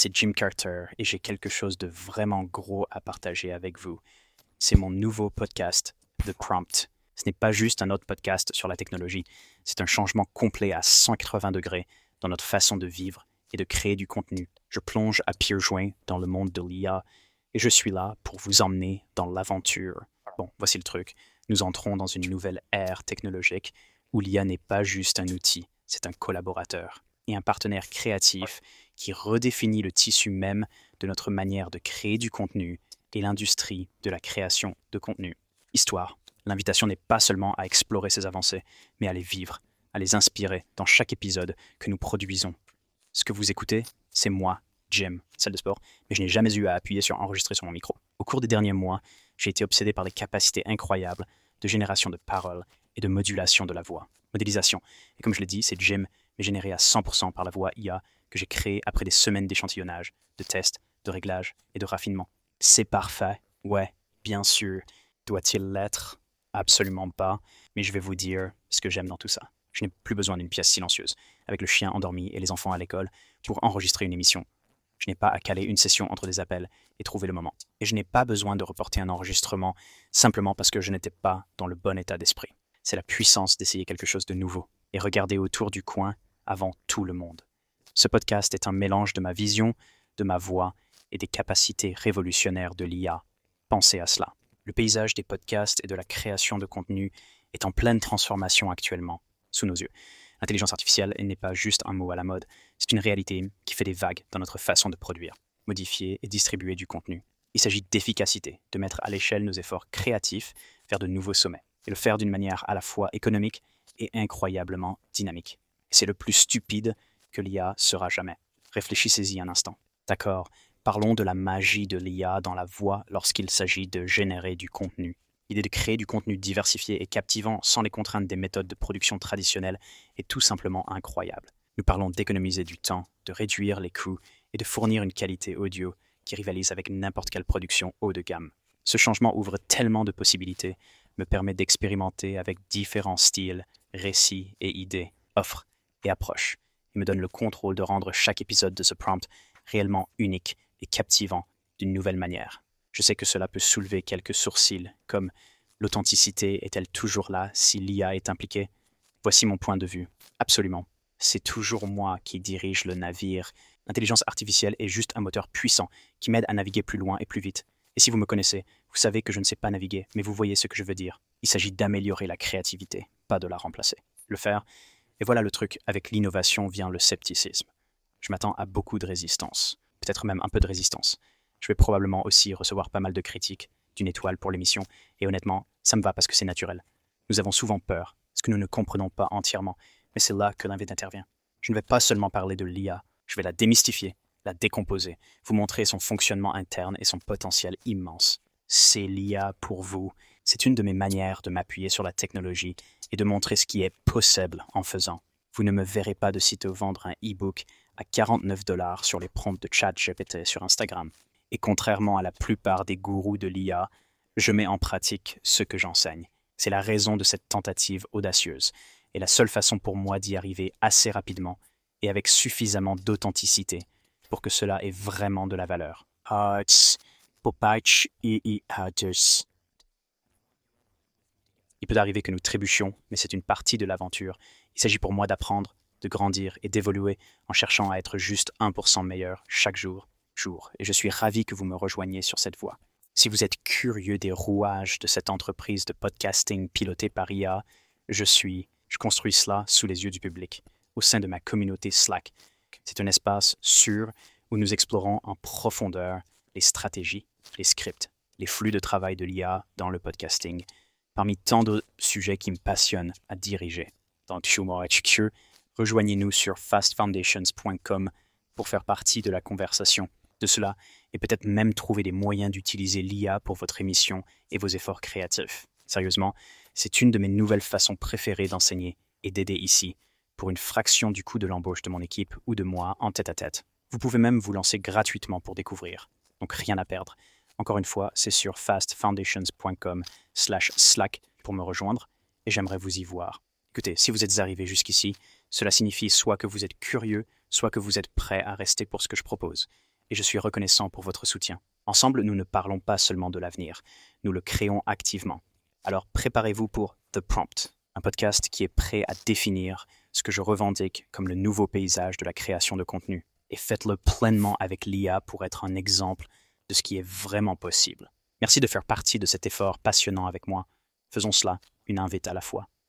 c'est Jim Carter et j'ai quelque chose de vraiment gros à partager avec vous. C'est mon nouveau podcast, The Prompt. Ce n'est pas juste un autre podcast sur la technologie, c'est un changement complet à 180 degrés dans notre façon de vivre et de créer du contenu. Je plonge à pieds joints dans le monde de l'IA et je suis là pour vous emmener dans l'aventure. Bon, voici le truc. Nous entrons dans une nouvelle ère technologique où l'IA n'est pas juste un outil, c'est un collaborateur et un partenaire créatif qui redéfinit le tissu même de notre manière de créer du contenu et l'industrie de la création de contenu. Histoire, l'invitation n'est pas seulement à explorer ces avancées, mais à les vivre, à les inspirer dans chaque épisode que nous produisons. Ce que vous écoutez, c'est moi, Jim, salle de sport, mais je n'ai jamais eu à appuyer sur enregistrer sur mon micro. Au cours des derniers mois, j'ai été obsédé par les capacités incroyables de génération de paroles et de modulation de la voix. Modélisation. Et comme je l'ai dit, c'est Jim, généré à 100% par la voix IA que j'ai créée après des semaines d'échantillonnage, de tests, de réglages et de raffinement. C'est parfait, ouais, bien sûr. Doit-il l'être? Absolument pas, mais je vais vous dire ce que j'aime dans tout ça. Je n'ai plus besoin d'une pièce silencieuse, avec le chien endormi et les enfants à l'école, pour enregistrer une émission. Je n'ai pas à caler une session entre des appels et trouver le moment. Et je n'ai pas besoin de reporter un enregistrement simplement parce que je n'étais pas dans le bon état d'esprit. C'est la puissance d'essayer quelque chose de nouveau et regarder autour du coin avant tout le monde. Ce podcast est un mélange de ma vision, de ma voix et des capacités révolutionnaires de l'IA. Pensez à cela. Le paysage des podcasts et de la création de contenu est en pleine transformation actuellement, sous nos yeux. L'intelligence artificielle n'est pas juste un mot à la mode, c'est une réalité qui fait des vagues dans notre façon de produire, modifier et distribuer du contenu. Il s'agit d'efficacité, de mettre à l'échelle nos efforts créatifs vers de nouveaux sommets, et le faire d'une manière à la fois économique et incroyablement dynamique. C'est le plus stupide que l'IA sera jamais. Réfléchissez-y un instant. D'accord, parlons de la magie de l'IA dans la voix lorsqu'il s'agit de générer du contenu. L'idée de créer du contenu diversifié et captivant sans les contraintes des méthodes de production traditionnelles est tout simplement incroyable. Nous parlons d'économiser du temps, de réduire les coûts et de fournir une qualité audio qui rivalise avec n'importe quelle production haut de gamme. Ce changement ouvre tellement de possibilités, me permet d'expérimenter avec différents styles, récits et idées, offres et approches. Il me donne le contrôle de rendre chaque épisode de ce prompt réellement unique et captivant d'une nouvelle manière. Je sais que cela peut soulever quelques sourcils, comme l'authenticité est-elle toujours là si l'IA est impliquée? Voici mon point de vue. Absolument. C'est toujours moi qui dirige le navire. L'intelligence artificielle est juste un moteur puissant qui m'aide à naviguer plus loin et plus vite. Et si vous me connaissez, vous savez que je ne sais pas naviguer, mais vous voyez ce que je veux dire. Il s'agit d'améliorer la créativité, pas de la remplacer. Le faire, et voilà le truc, avec l'innovation vient le scepticisme. Je m'attends à beaucoup de résistance, peut-être même un peu de résistance. Je vais probablement aussi recevoir pas mal de critiques, d'une étoile pour l'émission, et honnêtement, ça me va parce que c'est naturel. Nous avons souvent peur, parce que nous ne comprenons pas entièrement, mais c'est là que l'invite intervient. Je ne vais pas seulement parler de l'IA, je vais la démystifier, la décomposer, vous montrer son fonctionnement interne et son potentiel immense. C'est l'IA pour vous. C'est une de mes manières de m'appuyer sur la technologie et de montrer ce qui est possible en faisant. Vous ne me verrez pas de sitôt vendre un e-book à 49 dollars sur les prompts de chat GPT sur Instagram. Et contrairement à la plupart des gourous de l'IA, je mets en pratique ce que j'enseigne. C'est la raison de cette tentative audacieuse, et la seule façon pour moi d'y arriver assez rapidement et avec suffisamment d'authenticité pour que cela ait vraiment de la valeur. Il peut arriver que nous trébuchions, mais c'est une partie de l'aventure. Il s'agit pour moi d'apprendre, de grandir et d'évoluer en cherchant à être juste 1% meilleur chaque jour, jour. Et je suis ravi que vous me rejoigniez sur cette voie. Si vous êtes curieux des rouages de cette entreprise de podcasting pilotée par IA, je suis, je construis cela sous les yeux du public, au sein de ma communauté Slack. C'est un espace sûr où nous explorons en profondeur les stratégies, les scripts, les flux de travail de l'IA dans le podcasting, parmi tant d'autres sujets qui me passionnent à diriger. Donc, Humor HQ, rejoignez-nous sur fastfoundations.com pour faire partie de la conversation de cela et peut-être même trouver des moyens d'utiliser l'IA pour votre émission et vos efforts créatifs. Sérieusement, c'est une de mes nouvelles façons préférées d'enseigner et d'aider ici, pour une fraction du coût de l'embauche de mon équipe ou de moi en tête à tête. Vous pouvez même vous lancer gratuitement pour découvrir. Donc rien à perdre. Encore une fois, c'est sur fastfoundations.com slash slack pour me rejoindre et j'aimerais vous y voir. Écoutez, si vous êtes arrivé jusqu'ici, cela signifie soit que vous êtes curieux, soit que vous êtes prêt à rester pour ce que je propose. et je suis reconnaissant pour votre soutien. Ensemble, nous ne parlons pas seulement de l'avenir, nous le créons activement. Alors préparez-vous pour The Prompt, un podcast qui est prêt à définir ce que je revendique comme le nouveau paysage de la création de contenu. Et faites-le pleinement avec l'IA pour être un exemple de ce qui est vraiment possible. Merci de faire partie de cet effort passionnant avec moi. Faisons cela une invite à la fois.